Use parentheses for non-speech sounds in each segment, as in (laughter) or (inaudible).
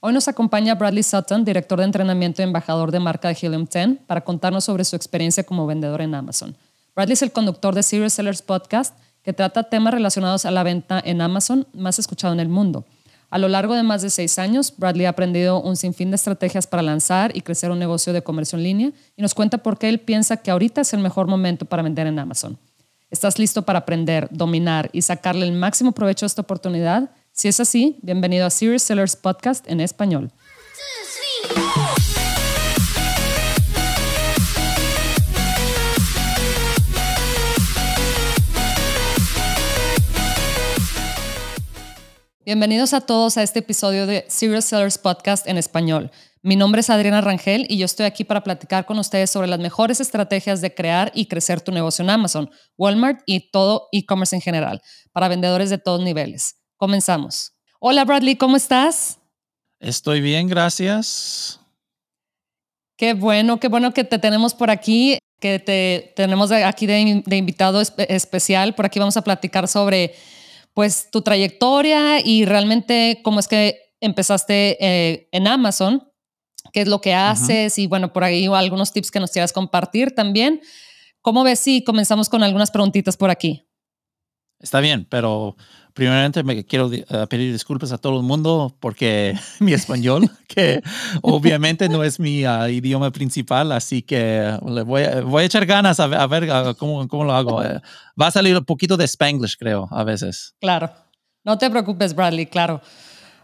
Hoy nos acompaña Bradley Sutton, director de entrenamiento y embajador de marca de Helium 10, para contarnos sobre su experiencia como vendedor en Amazon. Bradley es el conductor de Serious Sellers Podcast, que trata temas relacionados a la venta en Amazon más escuchado en el mundo. A lo largo de más de seis años, Bradley ha aprendido un sinfín de estrategias para lanzar y crecer un negocio de comercio en línea y nos cuenta por qué él piensa que ahorita es el mejor momento para vender en Amazon. ¿Estás listo para aprender, dominar y sacarle el máximo provecho a esta oportunidad? Si es así, bienvenido a Serious Sellers Podcast en español. Bienvenidos a todos a este episodio de Serious Sellers Podcast en español. Mi nombre es Adriana Rangel y yo estoy aquí para platicar con ustedes sobre las mejores estrategias de crear y crecer tu negocio en Amazon, Walmart y todo e-commerce en general, para vendedores de todos niveles. Comenzamos. Hola Bradley, ¿cómo estás? Estoy bien, gracias. Qué bueno, qué bueno que te tenemos por aquí, que te tenemos aquí de, invitado especial. Por aquí vamos a platicar sobre pues tu trayectoria y realmente cómo es que empezaste eh, en Amazon, qué es lo que haces y bueno, por ahí algunos tips que nos quieras compartir también. ¿Cómo ves si comenzamos con algunas preguntitas por aquí? Está bien, pero primeramente me quiero eh, pedir disculpas a todo el mundo porque (laughs) mi español, que obviamente no es mi ah, idioma principal, así que le voy, a, voy a echar ganas a ver, cómo, cómo, lo hago. Eh, va a salir un poquito de Spanglish, creo, a veces. Claro, no te preocupes, Bradley, claro.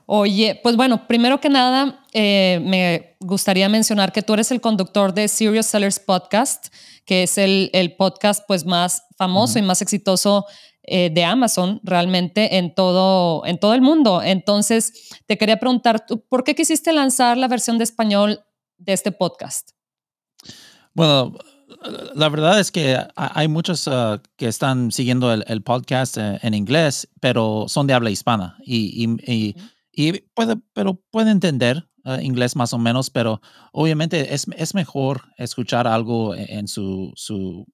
Oye, pues bueno, primero que nada, eh, me gustaría mencionar que tú eres el conductor de Serious Sellers Podcast, que es el, el podcast pues más famoso y más exitoso eh, de Amazon realmente en todo, en todo el mundo. Entonces, te quería preguntar, ¿por qué quisiste lanzar la versión de español de este podcast? Bueno, la verdad es que hay muchos uh, que están siguiendo el, podcast eh, en inglés, pero son de habla hispana y, y, puede, pero puede entender uh, inglés más o menos, pero obviamente es, es mejor escuchar algo en su, su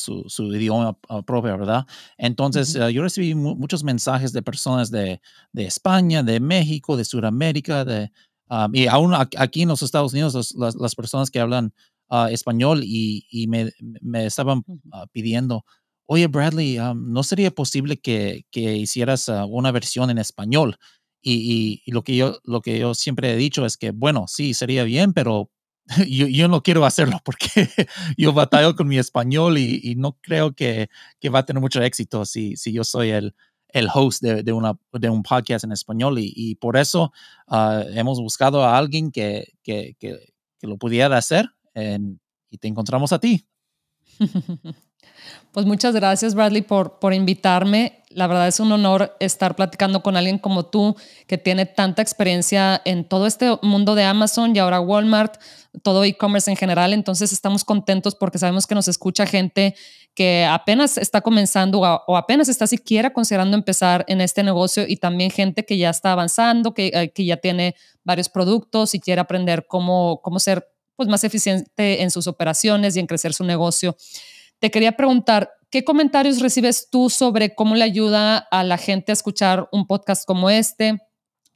su, su idioma ah, propio, ¿verdad? Entonces, ah, yo recibí muchos mensajes de personas de, de, España, de México, de Sudamérica, de, ah, y aún aquí en los Estados Unidos, las, las, personas que hablan español y, y me, me, estaban pidiendo, oye, Bradley, ¿no sería posible que, que hicieras una versión en español? Y, y, lo, que yo, lo que yo siempre he dicho es que, bueno, sí, sería bien, pero (laughs) yo, yo, no quiero hacerlo porque (laughs) yo batallo con mi español y, no creo que, que, va a tener mucho éxito si, si yo soy el, el host de, de, una, de un podcast en español y, y por eso uh, hemos buscado a alguien que, que, que, lo pudiera hacer en, y te encontramos a ti. (laughs) Pues muchas gracias, Bradley, por, por invitarme. La verdad es un honor estar platicando con alguien como tú, que tiene tanta experiencia en todo este mundo de Amazon y ahora Walmart, todo e-commerce en general. Entonces estamos contentos porque sabemos que nos escucha gente que apenas está comenzando o apenas está siquiera considerando empezar en este negocio y también gente que ya está avanzando, que, eh, que ya tiene varios productos y quiere aprender cómo, cómo ser pues, más eficiente en sus operaciones y en crecer su negocio. Te quería preguntar, ¿qué comentarios recibes tú sobre cómo le ayuda a la gente a escuchar un podcast como este?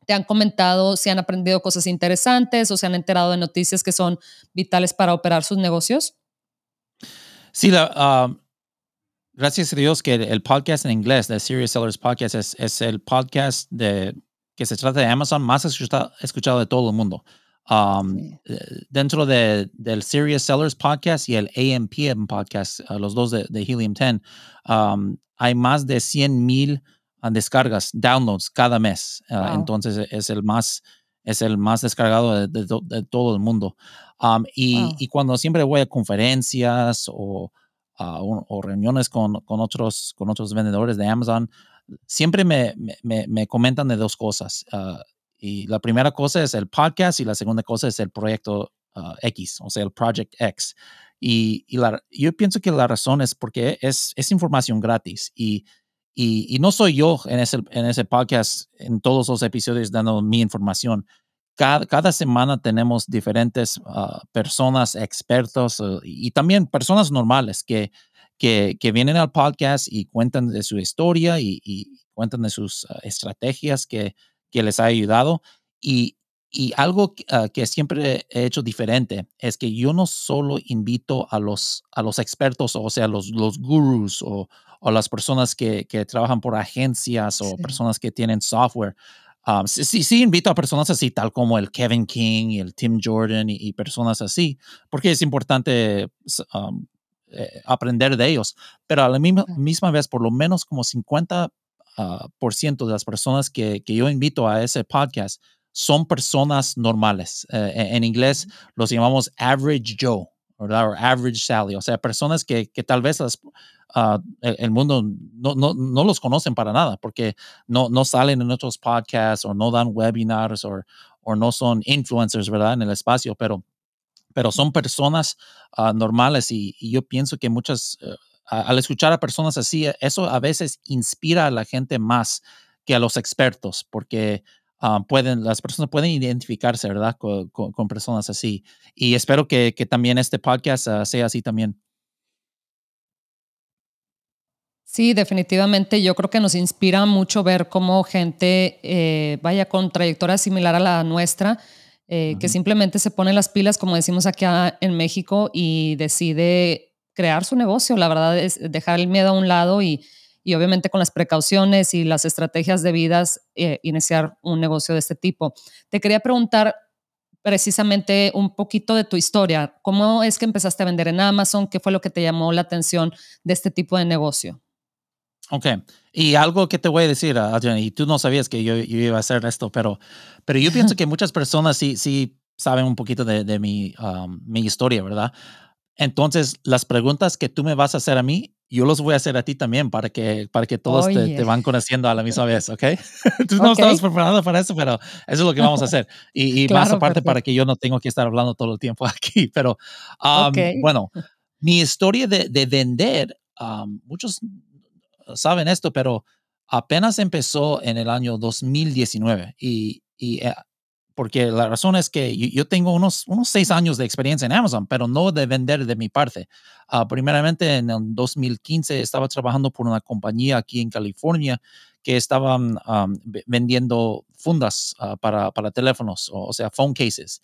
¿Te han comentado si han aprendido cosas interesantes o se han enterado de noticias que son vitales para operar sus negocios? Sí, la, gracias a Dios que el podcast en inglés, de Serious Sellers Podcast, es, es el podcast de, que se trata de Amazon más escuchado de todo el mundo. Um, eh, dentro de, del Serious Sellers podcast y el AMPM podcast, uh, los dos de, Helium 10, um, hay más de 100 mil uh, descargas, downloads cada mes. Uh, entonces es el más, es el más descargado de, todo el mundo. Um, y, y, cuando siempre voy a conferencias o, o reuniones con, con, otros, con otros vendedores de Amazon, siempre me, me, me comentan de dos cosas. Y la primera cosa es el podcast y la segunda cosa es el proyecto ah, X, o sea, el Project X. Y, yo pienso que la razón es porque es, información gratis y, no soy yo en ese, podcast, en todos los episodios dando mi información. Cada, semana tenemos diferentes ah, personas, expertos ah, y también personas normales que, vienen al podcast y cuentan de su historia y cuentan de sus estrategias que, que les ha ayudado. Y, y algo ah, que siempre he hecho diferente es que yo no solo invito a los, a los expertos, o sea, los, los gurus o, o las personas que, que, trabajan por agencias o personas que tienen software. Um, sí, sí, invito a personas así, tal como el Kevin King, el Tim Jordan y, personas así, porque es importante um, eh, aprender de ellos. Pero a la misma, misma vez, por lo menos como 50% ah, por ciento de las personas que, que yo invito a ese podcast son personas normales. Eh, e, en inglés los llamamos average Joe, ¿verdad? O average Sally, o sea, personas que, que tal vez las, uh, el mundo no, no, no, los conocen para nada porque no, no salen en otros podcasts o no dan webinars o, o no son influencers, ¿verdad? En el espacio, pero, pero son personas uh, normales y, y, yo pienso que muchas, uh, al escuchar a personas así, eso a veces inspira a la gente más que a los expertos porque Ah, pueden, las personas pueden identificarse, ¿verdad? Con, con, personas así. Y espero que, que también este podcast uh, sea así también. Sí, definitivamente. Yo creo que nos inspira mucho ver cómo gente eh, vaya con trayectoria similar a la nuestra, eh, que simplemente se pone las pilas, como decimos aquí en México, y decide crear su negocio. La verdad es dejar el miedo a un lado y, y obviamente con las precauciones y las estrategias debidas eh, iniciar un negocio de este tipo. Te quería preguntar precisamente un poquito de tu historia. ¿Cómo es que empezaste a vender en Amazon? ¿Qué fue lo que te llamó la atención de este tipo de negocio? Ok, y algo que te voy a decir, Adriana, y tú no sabías que yo, iba a hacer esto, pero, pero yo pienso (laughs) que muchas personas sí, sí saben un poquito de, mi, um, mi historia, ¿verdad? Entonces, las preguntas que tú me vas a hacer a mí, yo los voy a hacer a ti también para que, para que todos te, van conociendo a la misma vez, ¿ok? (laughs) tú no estabas preparado para eso, pero eso es lo que vamos a hacer. Y, más aparte para que yo no tengo que estar hablando todo el tiempo (laughs) aquí. Pero, bueno, mi historia de, de vender, muchos saben esto, pero apenas empezó en el año 2019 y, y eh, porque la razón es que yo tengo unos, unos seis años de experiencia en Amazon, pero no de vender de mi parte. Uh, primeramente, en el 2015 estaba trabajando por una compañía aquí en California que estaban um, vendiendo fundas uh, para, para, teléfonos, o, sea, phone cases.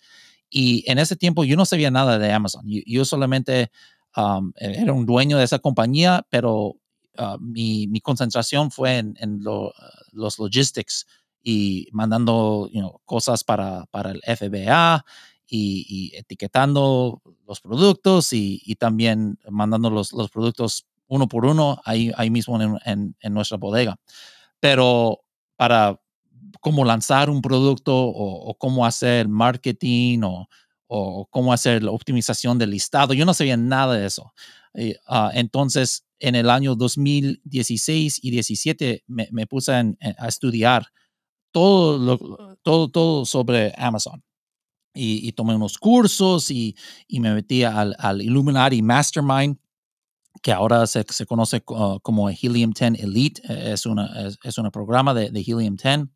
Y en ese tiempo yo no sabía nada de Amazon. Yo, solamente um, era un dueño de esa compañía, pero uh, mi, mi, concentración fue en, en lo, los logistics y mandando cosas para, para, el FBA y, etiquetando los productos y, y también mandando los, los, productos uno por uno ahí, ahí mismo en, en, nuestra bodega. Pero para cómo lanzar un producto o, cómo hacer marketing o, o, cómo hacer la optimización del listado, yo no sabía nada de eso. Ah, entonces, en el año 2016 y 17 me, me puse a estudiar todo, todo, todo sobre Amazon. Y, tomé unos cursos y, y me metí al, al, Illuminati Mastermind, que ahora se, se conoce como Helium 10 Elite, e, es un es, una programa de, de, Helium 10.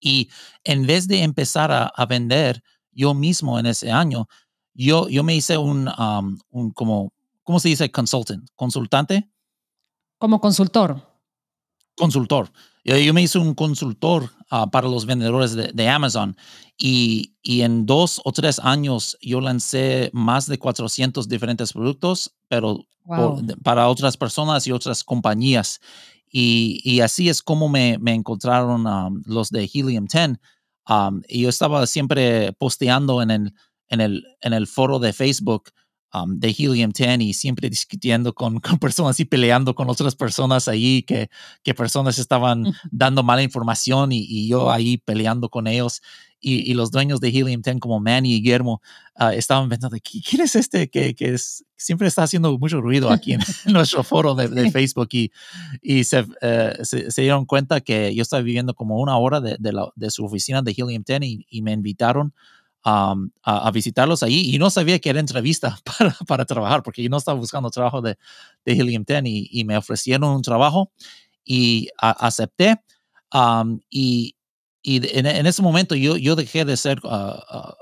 Y en vez de empezar a, a, vender yo mismo en ese año, yo, yo me hice un, um, un como, ¿cómo se dice? Consultant, consultante. Como consultor. Consultor. Yo, me hice un consultor ah, para los vendedores de, Amazon y, y, en dos o tres años yo lancé más de 400 diferentes productos, pero para otras personas y otras compañías. Y, y así es como me, me encontraron um, los de Helium 10. Um, y yo estaba siempre posteando en el, en el, en el foro de Facebook Um, de Helium 10 y siempre discutiendo con, (laughs) con, personas y peleando con otras personas ahí, que, que personas estaban dando mala información y, y yo ahí peleando con ellos. Y, y, los dueños de Helium 10 como Manny y Guillermo uh, estaban pensando, ¿quién es este que, que es, siempre está haciendo mucho ruido aquí en, (laughs) nuestro foro de, de, Facebook? Y, y se, uh, se, se, dieron cuenta que yo estaba viviendo como una hora de, de, la, de su oficina de Helium 10 y, y me invitaron a, visitarlos ahí y no sabía que era entrevista (laughs) para, para, trabajar porque yo no estaba buscando trabajo de, de Helium 10 y, me ofrecieron un trabajo y acepté y, y en, en, ese momento yo, yo dejé de ser, ah,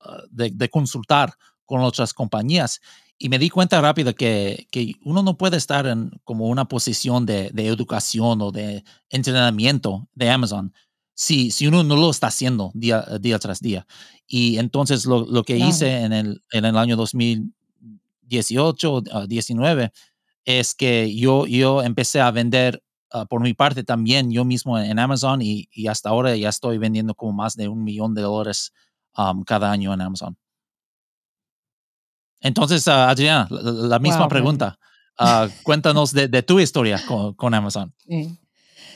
ah, de, de, consultar con otras compañías y me di cuenta rápido que, que uno no puede estar en como una posición de, de educación o de entrenamiento de Amazon si, si uno no lo está haciendo día, día tras día. Y entonces lo, lo que hice en el, en el año 2018, 19, es que yo, yo empecé a vender ah, por mi parte también yo mismo en Amazon y, y, hasta ahora ya estoy vendiendo como más de un millón de dólares cada año en Amazon. Entonces, uh, Adriana, la, misma pregunta. Ah, cuéntanos de, de, tu historia con, con Amazon. Sí.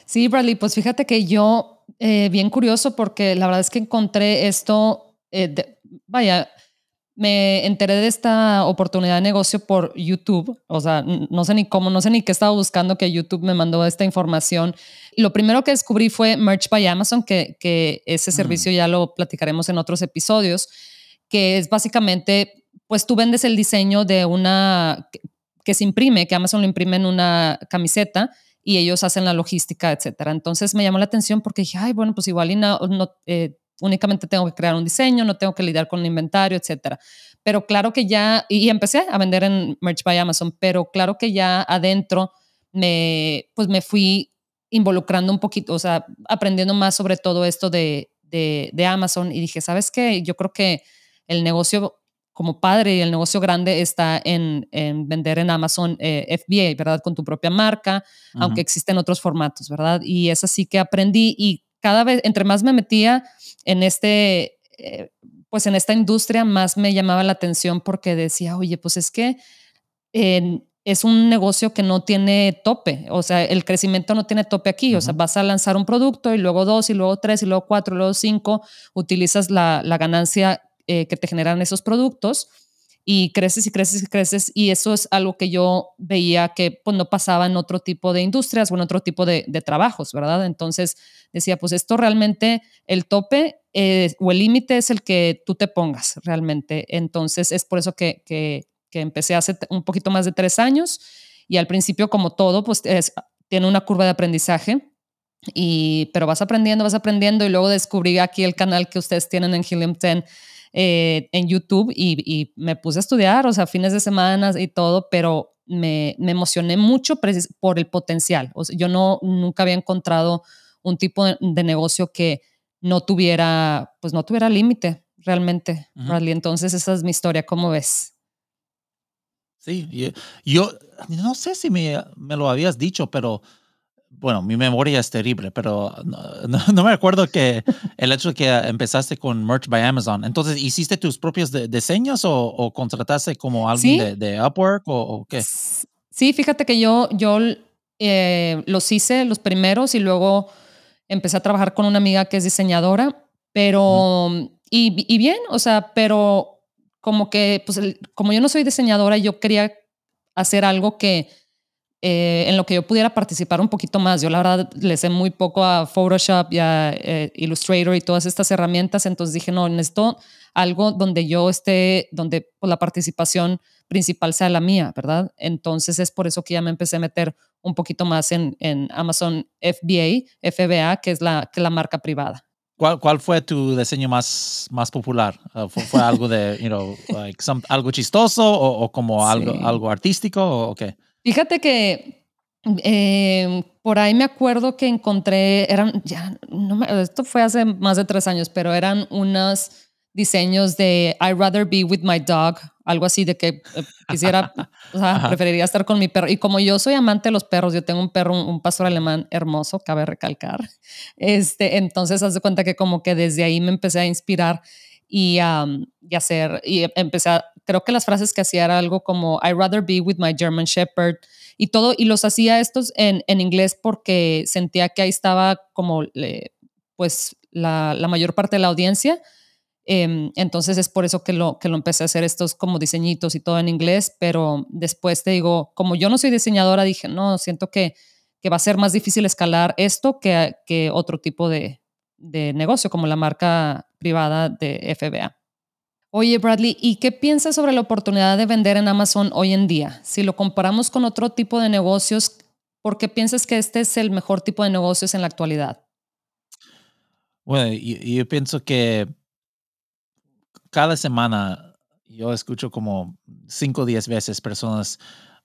sí. Bradley, pues fíjate que yo, eh, bien curioso, porque la verdad es que encontré esto, eh, vaya, me enteré de esta oportunidad de negocio por YouTube, o sea, no sé ni cómo, no sé ni qué estaba buscando que YouTube me mandó esta información. Lo primero que descubrí fue Merch by Amazon, que, que ese mm. servicio ya lo platicaremos en otros episodios, que es básicamente, pues tú vendes el diseño de una que, se imprime, que Amazon lo imprime en una camiseta y ellos hacen la logística, etcétera. Entonces me llamó la atención porque dije, ay, bueno, pues igual y no, eh, únicamente tengo que crear un diseño, no tengo que lidiar con el inventario, etcétera. Pero claro que ya, y empecé a vender en Merch by Amazon, pero claro que ya adentro me, pues me fui involucrando un poquito, o sea, aprendiendo más sobre todo esto de, de, Amazon y dije, ¿sabes qué? Yo creo que el negocio como padre y el negocio grande está en, en vender en Amazon eh, FBA, ¿verdad? Con tu propia marca, aunque existen otros formatos, ¿verdad? Y es así que aprendí y cada vez, entre más me metía en este, eh, pues en esta industria, más me llamaba la atención porque decía, oye, pues es que es un negocio que no tiene tope, o sea, el crecimiento no tiene tope aquí, o sea, vas a lanzar un producto y luego dos y luego tres y luego cuatro y luego cinco, utilizas la, ganancia eh, que te generan esos productos y creces y creces y creces y eso es algo que yo veía que pues, no pasaba en otro tipo de industrias o en otro tipo de, trabajos, ¿verdad? Entonces decía, pues esto realmente, el tope eh, o el límite es el que tú te pongas realmente. Entonces es por eso que, que, empecé hace un poquito más de tres años y al principio como todo, pues tiene una curva de aprendizaje. Y, pero vas aprendiendo, vas aprendiendo y luego descubrí aquí el canal que ustedes tienen en Helium 10 eh, en YouTube y, me puse a estudiar, o sea, fines de semana y todo, pero me, me emocioné mucho por el potencial. O sea, yo no, nunca había encontrado un tipo de, negocio que no tuviera, pues no tuviera límite realmente, Entonces, esa es mi historia, ¿cómo ves? Sí, yo, no sé si me, me, lo habías dicho, pero bueno, mi memoria es terrible, pero (laughs) no, me acuerdo que el hecho de que empezaste con Merch by Amazon. Entonces, ¿hiciste tus propios diseños o, contrataste como alguien de, Upwork o, qué? Sí, fíjate que yo, yo eh, los hice los primeros y luego empecé a trabajar con una amiga que es diseñadora, pero, y, y, bien, o sea, pero como que, pues, como yo no soy diseñadora, yo quería hacer algo que eh, en lo que yo pudiera participar un poquito más. Yo la verdad le sé muy poco a Photoshop y a eh, Illustrator y todas estas herramientas, entonces dije, no, necesito algo donde yo esté, donde pues, la participación principal sea la mía, ¿verdad? Entonces es por eso que ya me empecé a meter un poquito más en, en Amazon FBA, FBA, que es la, que la marca privada. ¿Cuál, ¿Cuál, fue tu diseño más, más popular? Uh, ¿Fue, algo de, you know, like algo chistoso o, o como algo, algo artístico o qué? Fíjate que em, por ahí me acuerdo que encontré, eran, ya, no esto fue hace más de tres años, pero eran unos diseños de I'd rather be with my dog, algo así de que eh, quisiera, (laughs) o sea, preferiría estar con mi perro. Y como yo soy amante de los perros, yo tengo un perro, un, pastor alemán hermoso, cabe recalcar. Este, entonces, haz de cuenta que como que desde ahí me empecé a inspirar y, y hacer, y empecé a creo que las frases que hacía era algo como I'd rather be with my German Shepherd y todo, y los hacía estos en, en inglés porque sentía que ahí estaba como pues la, la, mayor parte de la audiencia. Em, entonces es por eso que lo, que lo empecé a hacer estos como diseñitos y todo en inglés, pero después te digo, como yo no soy diseñadora, dije, no, siento que, que va a ser más difícil escalar esto que, que otro tipo de, de negocio, como la marca privada de FBA. Oye, Bradley, ¿y qué piensas sobre la oportunidad de vender en Amazon hoy en día? Si lo comparamos con otro tipo de negocios, ¿por qué piensas que este es el mejor tipo de negocios en la actualidad? Bueno, yo, pienso que cada semana yo escucho como cinco o diez veces personas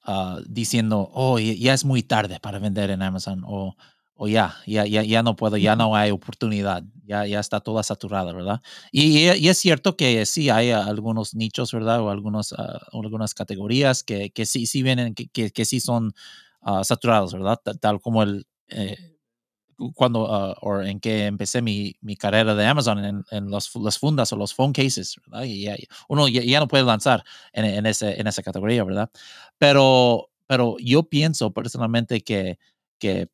ah, diciendo, oh, ya es muy tarde para vender en Amazon o, o ya, ya, ya, ya no puedo, ya no hay oportunidad, ya, ya está toda saturada, ¿verdad? Y, y, es cierto que sí hay algunos nichos, ¿verdad? O algunos, uh, algunas categorías que, que sí, sí vienen, que, que, que sí son uh, saturados, ¿verdad? Tal, como el, eh, cuando, uh, o en que empecé mi, mi carrera de Amazon en, en los, las fundas o los phone cases, ¿verdad? Y ya, uno ya, ya, no puede lanzar en, en, ese, en esa categoría, ¿verdad? Pero, pero yo pienso personalmente que, que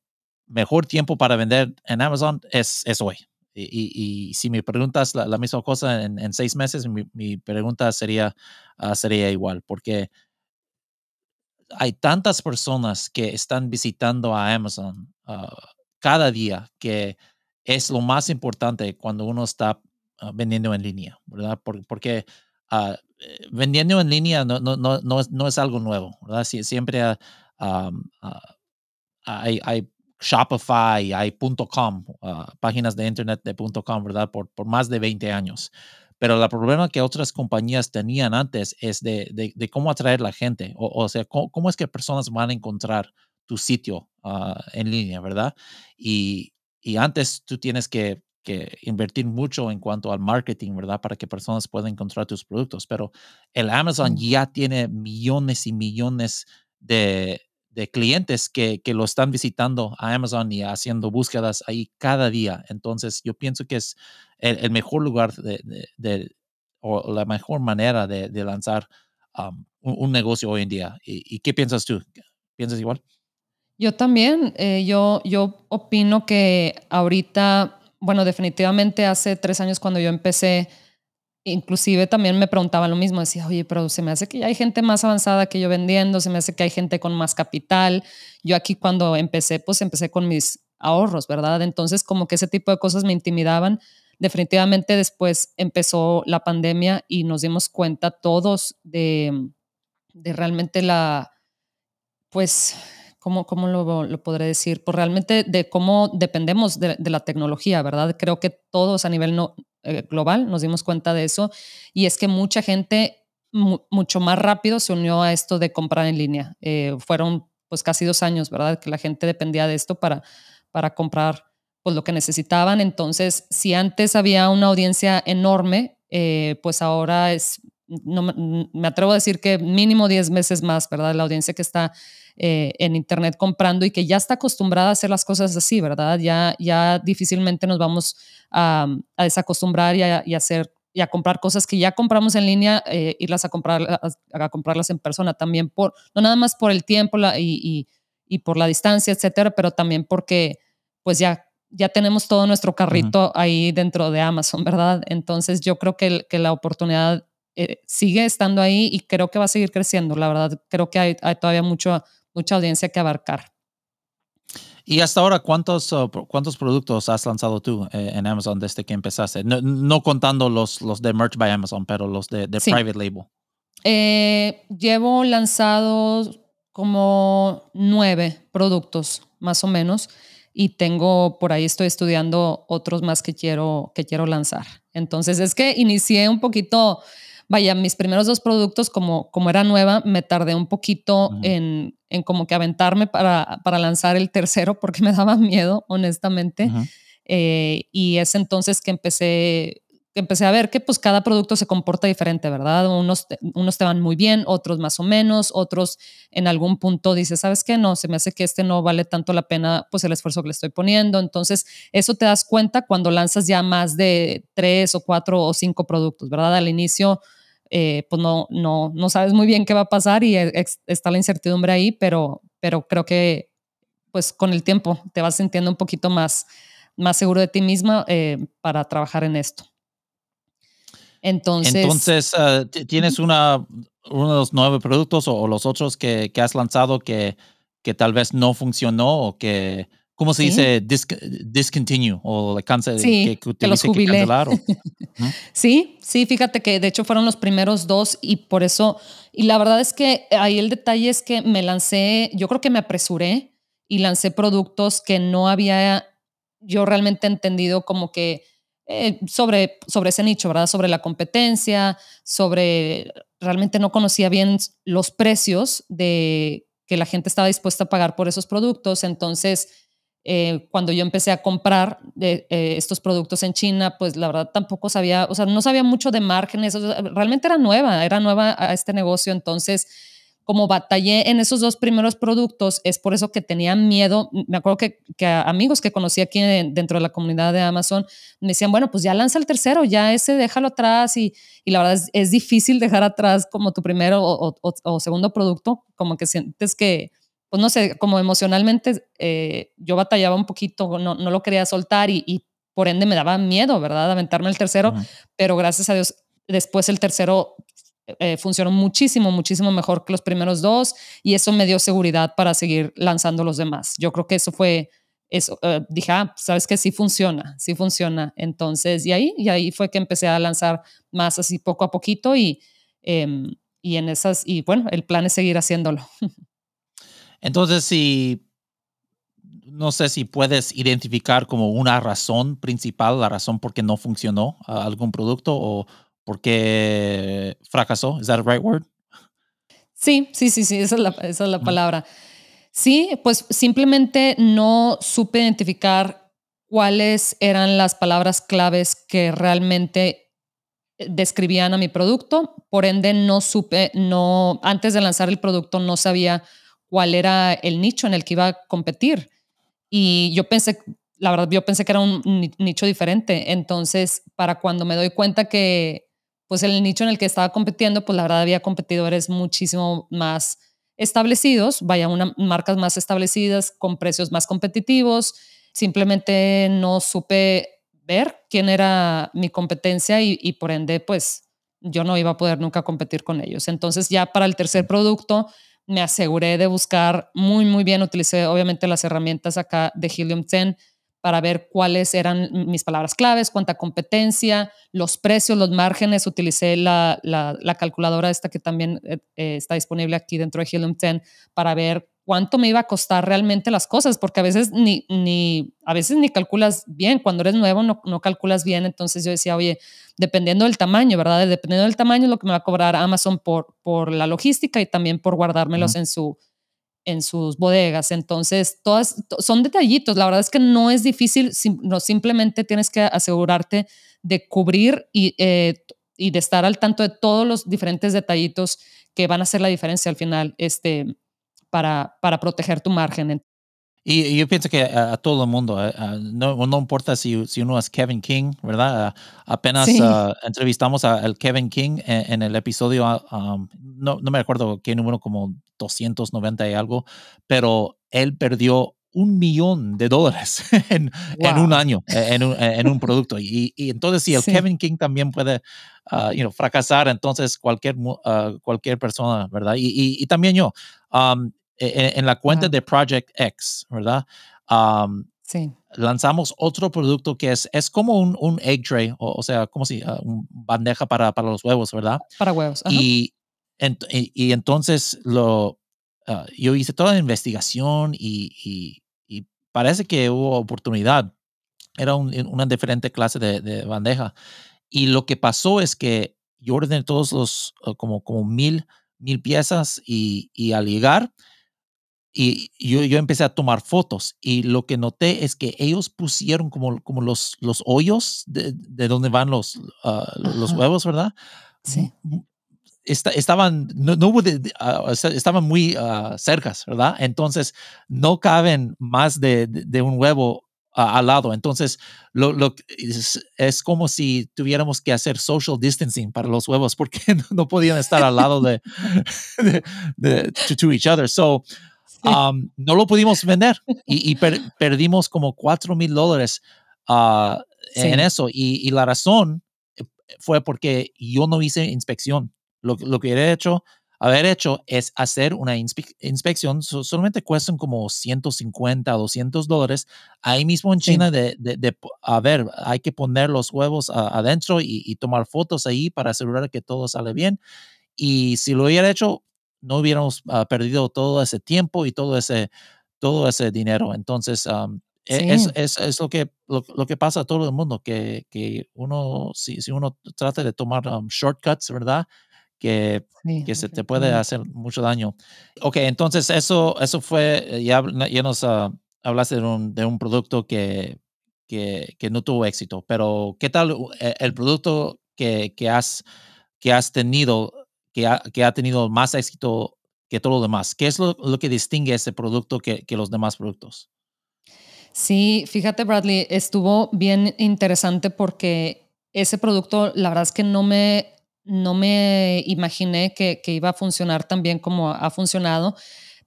mejor tiempo para vender en Amazon es, es hoy. Y, y, y, si me preguntas la, la misma cosa en, en, seis meses, mi, mi pregunta sería, uh, sería igual, porque hay tantas personas que están visitando a Amazon uh, cada día que es lo más importante cuando uno está uh, vendiendo en línea, ¿verdad? Por, porque vendiendo en línea no, no, no, no, es, no es algo nuevo, ¿verdad? Sie, siempre um, hay, hay Shopify, hay .com, uh, páginas de internet de .com, ¿verdad? Por, por más de 20 años. Pero el problema que otras compañías tenían antes es de, de, de cómo atraer la gente. O, o sea, cómo, cómo, es que personas van a encontrar tu sitio uh, en línea, ¿verdad? Y, y antes tú tienes que, que, invertir mucho en cuanto al marketing, ¿verdad? Para que personas puedan encontrar tus productos. Pero el Amazon ya tiene millones y millones de, de clientes que, que, lo están visitando a Amazon y haciendo búsquedas ahí cada día. Entonces, yo pienso que es el, mejor lugar de, de, de, o la mejor manera de, lanzar um, un, negocio hoy en día. ¿Y, ¿Y, qué piensas tú? ¿Piensas igual? Yo también. Eh, yo, yo opino que ahorita, bueno, definitivamente hace tres años cuando yo empecé inclusive también me preguntaba lo mismo, decía, oye, pero se me hace que ya hay gente más avanzada que yo vendiendo, se me hace que hay gente con más capital. Yo aquí cuando empecé, pues empecé con mis ahorros, ¿verdad? Entonces como que ese tipo de cosas me intimidaban. Definitivamente después empezó la pandemia y nos dimos cuenta todos de, de realmente la, pues, ¿cómo, cómo lo, lo, podré decir? Pues realmente de cómo dependemos de, de, la tecnología, ¿verdad? Creo que todos a nivel no, global, nos dimos cuenta de eso, y es que mucha gente mucho más rápido se unió a esto de comprar en línea. Eh, fueron pues casi dos años, ¿verdad? Que la gente dependía de esto para, para comprar pues lo que necesitaban. Entonces, si antes había una audiencia enorme, eh, pues ahora es, no, me atrevo a decir que mínimo 10 meses más, ¿verdad? La audiencia que está eh, en Internet comprando y que ya está acostumbrada a hacer las cosas así, ¿verdad? Ya, ya difícilmente nos vamos a, a desacostumbrar y a, y a, hacer y a comprar cosas que ya compramos en línea, eh, irlas a, comprar, a, a, comprarlas en persona también, por, no nada más por el tiempo la, y, y, y, por la distancia, etcétera, pero también porque pues ya, ya tenemos todo nuestro carrito uh -huh. ahí dentro de Amazon, ¿verdad? Entonces yo creo que, que la oportunidad eh, sigue estando ahí y creo que va a seguir creciendo, la verdad, creo que hay, hay todavía mucho mucha audiencia que abarcar. Y hasta ahora, ¿cuántos, uh, cuántos productos has lanzado tú eh, en Amazon desde que empezaste? No, no, contando los, los de Merch by Amazon, pero los de, de sí. Private Label. Eh, llevo lanzados como nueve productos, más o menos, y tengo por ahí estoy estudiando otros más que quiero, que quiero lanzar. Entonces, es que inicié un poquito vaya, mis primeros dos productos, como, como era nueva, me tardé un poquito uh -huh. en, en, como que aventarme para, para lanzar el tercero (laughs) porque me daba miedo, honestamente. Uh -huh. eh, y es entonces que empecé, empecé a ver que pues cada producto se comporta diferente, ¿verdad? Unos te, unos te van muy bien, otros más o menos, otros en algún punto dices, ¿sabes qué? No, se me hace que este no vale tanto la pena pues el esfuerzo que le estoy poniendo. Entonces, eso te das cuenta cuando lanzas ya más de tres o cuatro o cinco productos, ¿verdad? Al inicio eh, pues no, no, no sabes muy bien qué va a pasar y está la incertidumbre ahí, pero, pero creo que pues con el tiempo te vas sintiendo un poquito más, más seguro de ti misma eh, para trabajar en esto. Entonces, Entonces uh, ¿tienes una, uno de los nueve productos o, o los otros que, que, has lanzado que, que tal vez no funcionó o que, ¿cómo se sí. dice? Dis, discontinue o cáncer sí, que, que, que los jubilé. Que. (laughs) Sí, sí, fíjate que de hecho fueron los primeros dos y por eso, y la verdad es que ahí el detalle es que me lancé, yo creo que me apresuré y lancé productos que no había yo realmente entendido como que eh, sobre, sobre ese nicho, ¿verdad? Sobre la competencia, sobre, realmente no conocía bien los precios de que la gente estaba dispuesta a pagar por esos productos, entonces eh, cuando yo empecé a comprar de, eh, estos productos en China, pues la verdad tampoco sabía, o sea, no sabía mucho de márgenes, realmente era nueva, era nueva a este negocio, entonces como batallé en esos dos primeros productos, es por eso que tenía miedo. Me acuerdo que, amigos que conocí aquí dentro de la comunidad de Amazon me decían, bueno, pues ya lanza el tercero, ya ese déjalo atrás y, y la verdad es, difícil dejar atrás como tu primero o, o, segundo producto, como que sientes que, pues no sé, como emocionalmente eh, yo batallaba un poquito, no, no lo quería soltar y, y, por ende me daba miedo, ¿verdad? Aventarme el tercero, uh -huh. pero gracias a Dios después el tercero eh, funcionó muchísimo, muchísimo mejor que los primeros dos y eso me dio seguridad para seguir lanzando los demás. Yo creo que eso fue, eso, uh, dije, ah, sabes que sí funciona, sí funciona. Entonces, y ahí, y ahí fue que empecé a lanzar más así poco a poquito y, eh, y en esas, y bueno, el plan es seguir haciéndolo. (laughs) Entonces, si, no sé si puedes identificar como una razón principal, la razón por qué no funcionó uh, algún producto o porque fracasó. ¿Es that the right word? Sí, sí, sí, sí, esa es la, esa es la palabra. Sí, pues simplemente no supe identificar cuáles eran las palabras claves que realmente describían a mi producto. Por ende, no supe, no, antes de lanzar el producto, no sabía cuál era el nicho en el que iba a competir. Y yo pensé, la verdad, yo pensé que era un nicho diferente. Entonces, para cuando me doy cuenta que pues el nicho en el que estaba compitiendo, pues la verdad había competidores muchísimo más establecidos, vaya, una, marcas más establecidas con precios más competitivos. Simplemente no supe ver quién era mi competencia y, y por ende, pues yo no iba a poder nunca competir con ellos. Entonces ya para el tercer producto me aseguré de buscar muy, muy bien, utilicé obviamente las herramientas acá de Helium 10 para ver cuáles eran mis palabras claves, cuánta competencia, los precios, los márgenes. Utilicé la, la, la calculadora esta que también eh, eh, está disponible aquí dentro de Helium 10 para ver cuánto me iba a costar realmente las cosas, porque a veces ni, ni, a veces ni calculas bien, cuando eres nuevo no, no calculas bien, entonces yo decía, oye, dependiendo del tamaño, ¿verdad? Dependiendo del tamaño es lo que me va a cobrar Amazon por, por la logística y también por guardármelos uh -huh. en su en sus bodegas. Entonces, todas son detallitos. La verdad es que no es difícil, no, simplemente tienes que asegurarte de cubrir y, eh, y de estar al tanto de todos los diferentes detallitos que van a hacer la diferencia al final este, para, para proteger tu margen. Y, y yo pienso que a, a todo el mundo, a, a, no, no, importa si, si, uno es Kevin King, ¿verdad? apenas sí. entrevistamos al Kevin King en, en el episodio, um, no, no, me acuerdo qué número, como 290 y algo, pero él perdió un millón de dólares (laughs) en, wow. en un año, en un, en un producto. Y, y, entonces, si el sí. Kevin King también puede uh, you know, fracasar, entonces cualquier, uh, cualquier persona, ¿verdad? Y, y, y también yo. Um, en, en, la cuenta de Project X, ¿verdad? Um, sí. Lanzamos otro producto que es, es como un, un egg tray, o, o sea, como si, uh, un bandeja para, para los huevos, ¿verdad? Para huevos. Y, en, y, y, entonces lo, uh, yo hice toda la investigación y, y, y, parece que hubo oportunidad. Era un, una diferente clase de, de, bandeja. Y lo que pasó es que yo ordené todos los, uh, como, como mil, mil piezas y, y al llegar, y yo, yo, empecé a tomar fotos y lo que noté es que ellos pusieron como, como los, los hoyos de, de donde van los, uh, los huevos, ¿verdad? Sí. Estaban, no, no uh, estaban muy uh, cercas, ¿verdad? Entonces no caben más de, de, de un huevo al lado. Entonces, lo, lo es, es, como si tuviéramos que hacer social distancing para los huevos porque (laughs) no, podían estar al lado de, (laughs) de, de to, to each other. So, Um, no lo pudimos vender y, y per, perdimos como 4 mil dólares uh, sí. en eso. Y, y, la razón fue porque yo no hice inspección. Lo, lo que he hecho, haber hecho es hacer una inspe inspección. So, solamente cuestan como 150, 200 dólares. Ahí mismo en China, de, de, de, a ver, hay que poner los huevos a, adentro y, y tomar fotos ahí para asegurar que todo sale bien. Y si lo hubiera hecho, no hubiéramos uh, perdido todo ese tiempo y todo ese, todo ese dinero. Entonces, um, sí. es, es, es, lo, que, lo, lo, que pasa a todo el mundo, que, que uno, si, si uno trata de tomar um, shortcuts, ¿verdad? Que, sí, que se te puede hacer mucho daño. Ok, entonces eso, eso fue, ya, ya nos uh, hablaste de un, de un producto que, que, que, no tuvo éxito, pero ¿qué tal eh, el producto que, que has, que has tenido, que ha, que ha tenido más éxito que todo lo demás? ¿Qué es lo, lo que distingue ese producto que, que los demás productos? Sí, fíjate Bradley, estuvo bien interesante porque ese producto, la verdad es que no me, no me imaginé que, que iba a funcionar tan bien como ha funcionado.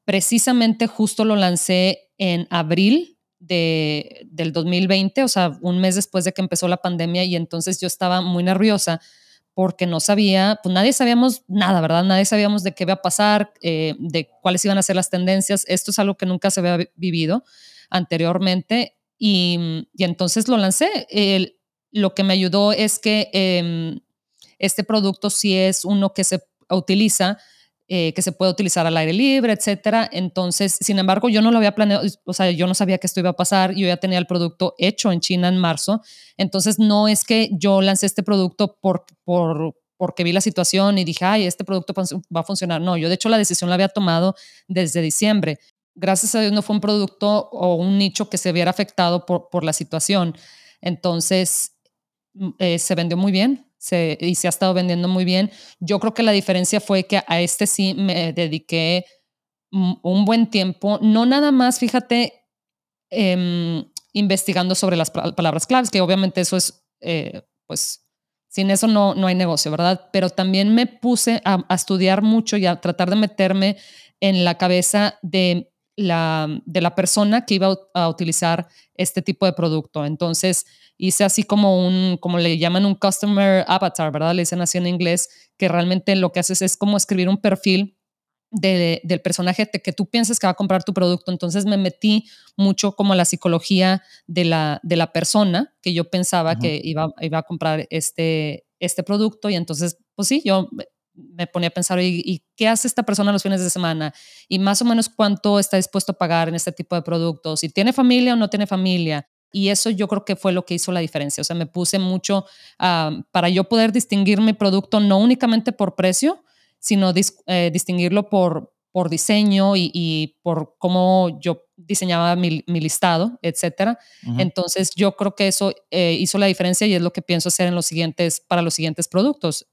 Precisamente justo lo lancé en abril de, del 2020, o sea, un mes después de que empezó la pandemia y entonces yo estaba muy nerviosa porque no sabía, pues nadie sabíamos nada, ¿verdad? Nadie sabíamos de qué iba a pasar, eh, de cuáles iban a ser las tendencias. Esto es algo que nunca se había vivido anteriormente y, y entonces lo lancé. Lo que me ayudó es que eh, este producto sí es uno que se utiliza, eh, que se puede utilizar al aire libre, etcétera. Entonces, sin embargo, yo no lo había planeado, o sea, yo no sabía que esto iba a pasar. Yo ya tenía el producto hecho en China en marzo. Entonces, no es que yo lancé este producto por, por porque vi la situación y dije, ay, este producto va a funcionar. No, yo de hecho la decisión la había tomado desde diciembre gracias a Dios no fue un producto o un nicho que se viera afectado por, por la situación. Entonces, mm, eh, se vendió muy bien se, y se ha estado vendiendo muy bien. Yo creo que la diferencia fue que a este sí me dediqué un buen tiempo, no nada más, fíjate, eh, investigando sobre las palabras claves, que obviamente eso es, eh, pues, sin eso no, no hay negocio, ¿verdad? Pero también me puse a estudiar mucho y a tratar de meterme en la cabeza de la, de la persona que iba a utilizar este tipo de producto. Entonces hice así como un, como le llaman un customer avatar, ¿verdad? Le dicen así en inglés, que realmente lo que haces es como escribir un perfil de, del personaje que tú piensas que va a comprar tu producto. Entonces me metí mucho como la psicología de la, de la persona que yo pensaba que iba, iba a comprar este, este producto y entonces, pues sí, yo me ponía a pensar, ¿y, qué hace esta persona los fines de semana? Y más o menos cuánto está dispuesto a pagar en este tipo de productos, si tiene familia o no tiene familia. Y eso yo creo que fue lo que hizo la diferencia. O sea, me puse mucho para yo poder distinguir mi producto no únicamente por precio, sino eh, distinguirlo por, por diseño y, por cómo yo diseñaba mi, listado, etcétera. Entonces, yo creo que eso eh, hizo la diferencia y es lo que pienso hacer en los siguientes, para los siguientes productos.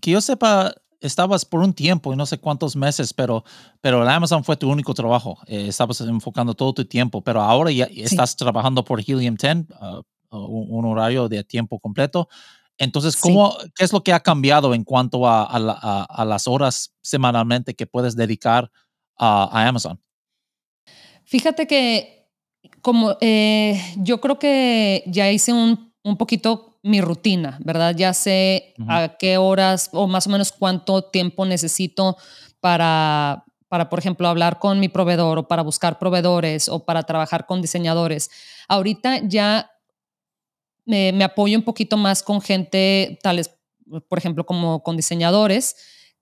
Que yo sepa, estabas por un tiempo, y no sé cuántos meses, pero, pero Amazon fue tu único trabajo. Eh, estabas enfocando todo tu tiempo, pero ahora ya estás trabajando por Helium 10, ah, ah, un, horario de tiempo completo. Entonces, ¿cómo, ¿qué es lo que ha cambiado en cuanto a, a, las horas semanalmente que puedes dedicar a, Amazon? Fíjate que como eh, yo creo que ya hice un, un poquito mi rutina, ¿verdad? Ya sé a qué horas o más o menos cuánto tiempo necesito para, para, por ejemplo, hablar con mi proveedor o para buscar proveedores o para trabajar con diseñadores. Ahorita ya me, me apoyo un poquito más con gente, tales, por ejemplo, como con diseñadores,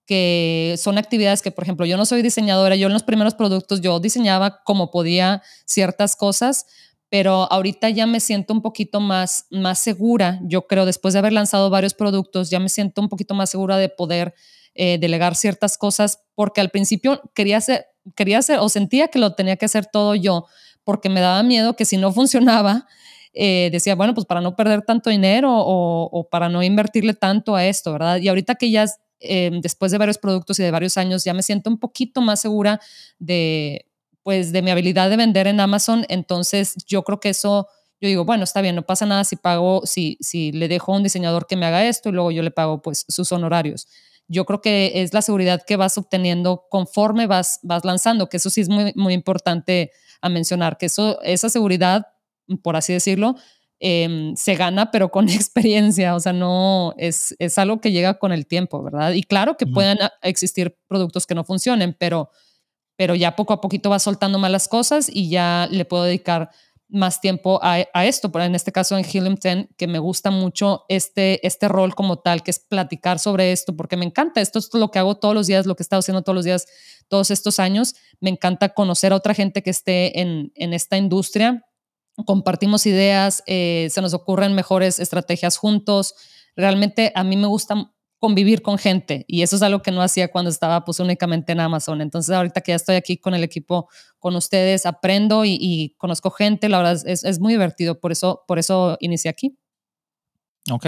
que son actividades que, por ejemplo, yo no soy diseñadora, yo en los primeros productos yo diseñaba como podía ciertas cosas, pero ahorita ya me siento un poquito más, más segura, yo creo, después de haber lanzado varios productos, ya me siento un poquito más segura de poder eh, delegar ciertas cosas, porque al principio quería hacer, quería hacer o sentía que lo tenía que hacer todo yo, porque me daba miedo que si no (laughs) funcionaba, eh, decía, bueno, pues para no perder tanto dinero o, para no invertirle tanto a esto, ¿verdad? Y ahorita que ya eh, después de varios productos y de varios años, ya me siento un poquito más segura de, pues de mi habilidad de vender en Amazon, entonces yo creo que eso, yo digo, bueno, está bien, no pasa nada si pago, si, si le dejo a un diseñador que me haga esto y luego yo le pago pues sus honorarios. Yo creo que es la seguridad que vas obteniendo conforme vas, vas lanzando, que eso sí es muy, muy importante a mencionar, que eso, esa seguridad, por así decirlo, em, se gana, pero con (laughs) experiencia, o sea, no es, es algo que llega con el tiempo, ¿verdad? Y claro que pueden existir productos que no funcionen, pero pero ya poco a poquito va soltando más las cosas y ya le puedo dedicar más tiempo a, a esto, pero en este caso en Helium 10, que me gusta mucho este, este rol como tal, que es platicar sobre esto, porque me encanta, esto es lo que hago todos los días, lo que he estado haciendo todos los días, todos estos años, me encanta conocer a otra gente que esté en, en esta industria, compartimos ideas, eh, se nos ocurren mejores estrategias juntos, realmente a mí me gusta convivir con gente y eso es algo que no hacía cuando estaba pues únicamente en Amazon. Entonces ahorita que ya estoy aquí con el equipo, con ustedes, aprendo y, conozco gente, la verdad es, es, muy divertido, por eso, por eso inicié aquí. Ok.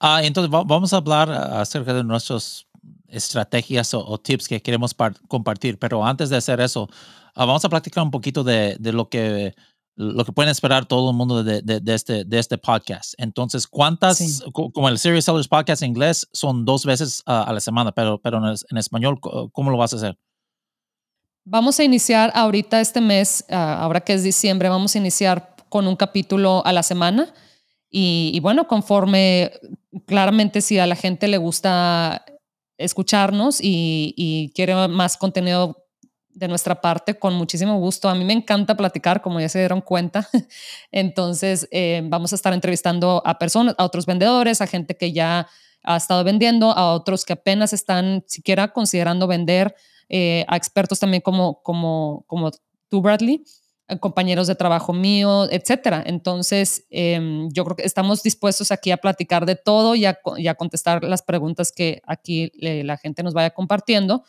Ah, entonces vamos a hablar acerca de nuestras estrategias o, tips que queremos compartir, pero antes de hacer eso, ah, vamos a platicar un poquito de lo que lo que pueden esperar todo el mundo de, de, este, de este podcast. Entonces, ¿cuántas, como el Serious Sellers Podcast en inglés, son dos veces a la semana, pero, pero en, español, ¿cómo lo vas a hacer? Vamos a iniciar ahorita este mes, ah, ahora que es diciembre, vamos a iniciar con un capítulo a la semana. Y, y, bueno, conforme, claramente si a la gente le gusta escucharnos y, y quiere más contenido de nuestra parte con muchísimo gusto. A mí me encanta platicar, como ya se dieron cuenta. (laughs) Entonces, eh, vamos a estar entrevistando a personas, a otros vendedores, a gente que ya ha estado vendiendo, a otros que apenas están siquiera considerando vender, eh, a expertos también como, como, como tú, Bradley, compañeros de trabajo mío, etcétera. Entonces, em, yo creo que estamos dispuestos aquí a platicar de todo y a, contestar las preguntas que aquí la gente nos vaya compartiendo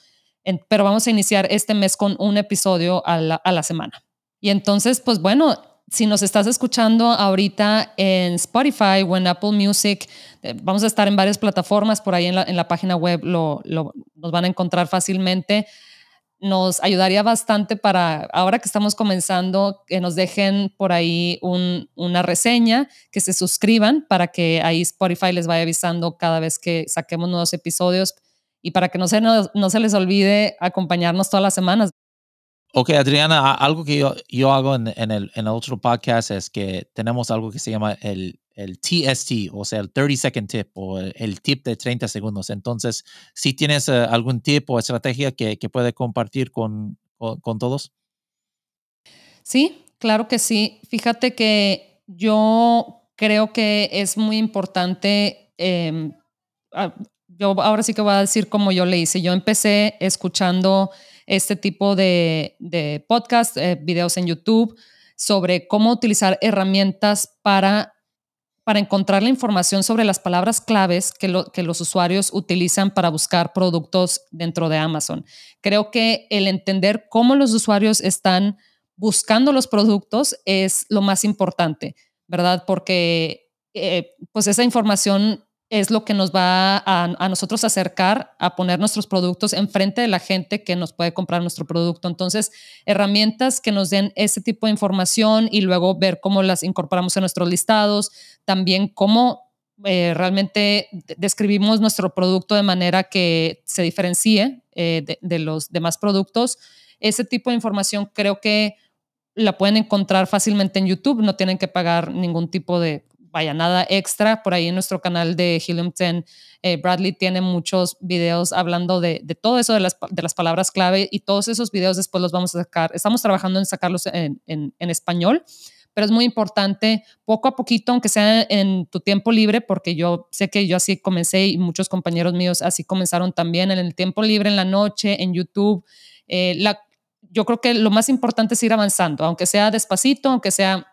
pero vamos a iniciar este mes con un episodio a la, semana. Y entonces, pues bueno, si nos estás escuchando ahorita en Spotify o en Apple Music, eh, vamos a estar en varias plataformas, por ahí en la, página web lo, nos van a encontrar fácilmente. Nos ayudaría bastante para, ahora que estamos comenzando, que nos dejen por ahí una reseña, que se suscriban para que ahí Spotify les vaya avisando cada vez que saquemos nuevos episodios y para que no se, no, se les olvide acompañarnos todas las semanas. Ok, Adriana, algo que yo, yo hago en, en, el, en el otro podcast es que tenemos algo que se llama el, el TST, o sea, el 30 second tip o el, tip de 30 segundos. Entonces, si tienes eh, algún tip o estrategia que, que puede compartir con, con, todos. Sí, claro que sí. Fíjate que yo creo que es muy importante eh, yo ahora sí que voy a decir como yo le hice. Yo empecé escuchando este tipo de, de podcast, eh, videos en YouTube sobre cómo utilizar herramientas para, para encontrar la información sobre las palabras claves que, que los usuarios utilizan para buscar productos dentro de Amazon. Creo que el entender cómo los usuarios están buscando los productos es lo más importante, ¿verdad? Porque eh, pues esa información es lo que nos va a, nosotros acercar a poner nuestros productos enfrente de la gente que nos puede comprar nuestro producto. Entonces, herramientas que nos den ese tipo de información y luego ver cómo las incorporamos en nuestros listados, también cómo eh, realmente describimos nuestro producto de manera que se diferencie eh, de los demás productos. Ese tipo de información creo que la pueden encontrar fácilmente en YouTube, no tienen que pagar ningún tipo de vaya, nada extra. Por ahí en nuestro canal de Helium 10, eh, Bradley tiene muchos videos hablando de, todo eso de las, de las, palabras clave y todos esos videos después los vamos a sacar. Estamos trabajando en sacarlos en, en, español, pero es muy importante poco a poquito, aunque sea en tu tiempo libre, porque yo sé que yo así comencé y muchos compañeros míos así comenzaron también en el tiempo libre, en la noche, en YouTube. Eh, la, yo creo que lo más importante es ir avanzando, aunque sea despacito, aunque sea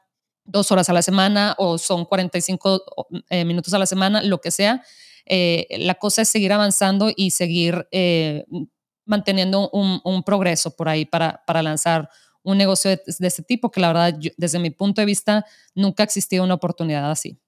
dos horas a la semana o son 45 eh, minutos a la semana, lo que sea. Eh, la cosa es seguir avanzando y seguir eh, manteniendo un, progreso por ahí para, para lanzar un negocio de, este tipo, que la verdad, desde mi punto de vista, nunca ha existido una oportunidad así.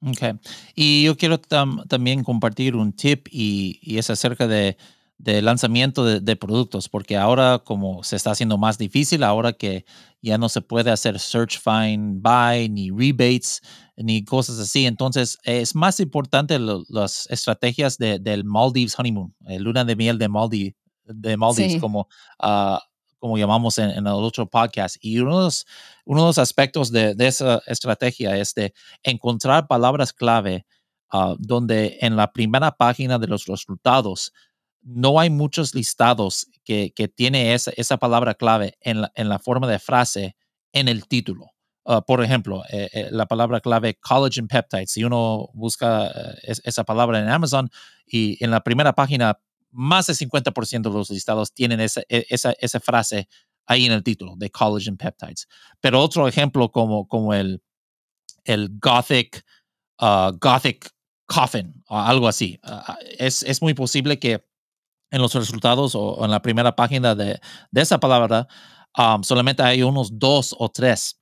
Ok. Y yo quiero también compartir un tip y es acerca de de lanzamiento de, productos, porque ahora como se está haciendo más difícil, ahora que ya no se puede hacer search, find, buy, ni rebates, ni cosas así, entonces es más importante las estrategias del Maldives Honeymoon, el luna de miel de, Maldives, de Maldives, como, uh, como llamamos en, el otro podcast. Y uno de los, uno de los aspectos de, esa estrategia es de encontrar palabras clave uh, donde en la primera página de los resultados no hay muchos listados que, que tiene esa, esa, palabra clave en la, en la, forma de frase en el título. Ah, por ejemplo, eh, eh, la palabra clave collagen peptides. Si uno busca eh, esa palabra en Amazon y en la primera página, más del 50% de los listados tienen esa, e, esa, esa, frase ahí en el título de collagen peptides. Pero otro ejemplo como, como el, el gothic, uh, gothic coffin o algo así. Ah, es, es muy posible que en los resultados o, en la primera página de, de esa palabra um, solamente hay unos dos o tres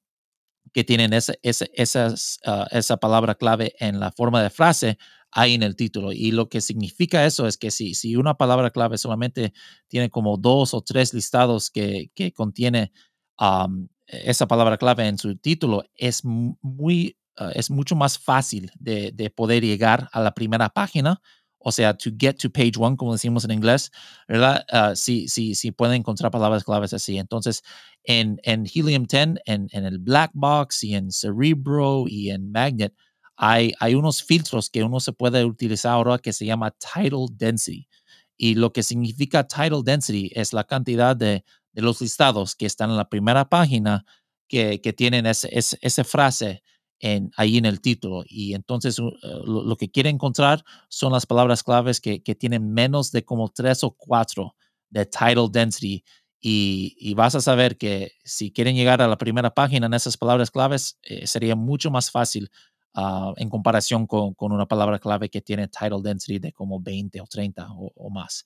que tienen ese, ese, esas, ah, esa palabra clave en la forma de frase ahí en el título. Y lo que significa eso es que si, si una palabra clave solamente tiene como dos o tres listados que, que contiene um, esa palabra clave en su título, es muy Ah, es mucho más fácil de, de, poder llegar a la primera página, o sea, to get to page one, como decimos en inglés, ¿verdad? Uh, sí, sí, sí pueden encontrar palabras claves así. Entonces, en, en Helium 10, en, en, el Black Box y en Cerebro y en Magnet, hay, hay unos filtros que uno se puede utilizar ahora que se llama Title Density. Y lo que significa Title Density es la cantidad de, de los listados que están en la primera página que, que tienen ese, ese, esa frase en, ahí en el título. Y entonces uh, lo, que quiere encontrar son las palabras claves que, tienen menos de como tres o cuatro de title density. Y, y, vas a saber que si quieren llegar a la primera página en esas palabras claves, eh, sería mucho más fácil uh, en comparación con, con, una palabra clave que tiene title density de como 20 o 30 o, o más.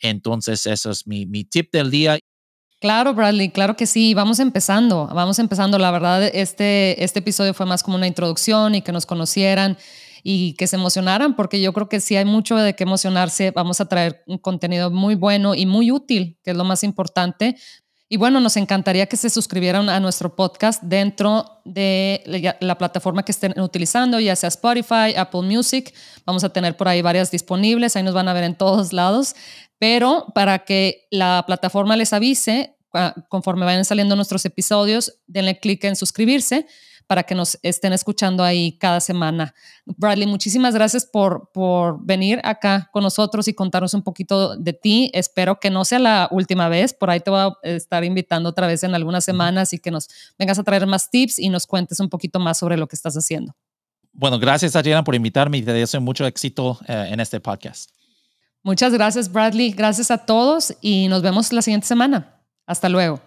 Entonces, eso es mi, mi tip del día. Claro, Bradley, claro que sí. Vamos empezando, vamos empezando. La verdad, este, este episodio fue más como una introducción y que nos conocieran y que se emocionaran, porque yo creo que sí hay mucho de qué emocionarse. Vamos a traer un contenido muy bueno y muy útil, que es lo más importante. Y bueno, nos encantaría que se suscribieran a nuestro podcast dentro de la plataforma que estén utilizando, ya sea Spotify, Apple Music. Vamos a tener por ahí varias disponibles, ahí nos van a ver en todos lados pero para que la plataforma les avise conforme vayan saliendo nuestros episodios, denle clic en suscribirse para que nos estén escuchando ahí cada semana. Bradley, muchísimas gracias por, por venir acá con nosotros y contarnos un poquito de ti. Espero que no sea la última vez. Por ahí te voy a estar invitando otra vez en algunas semanas y que nos vengas a traer más tips y nos cuentes un poquito más sobre lo que estás haciendo. Bueno, gracias Adriana por invitarme y te deseo mucho éxito eh, en este podcast. Muchas gracias, Bradley. Gracias a todos y nos vemos la siguiente semana. Hasta luego.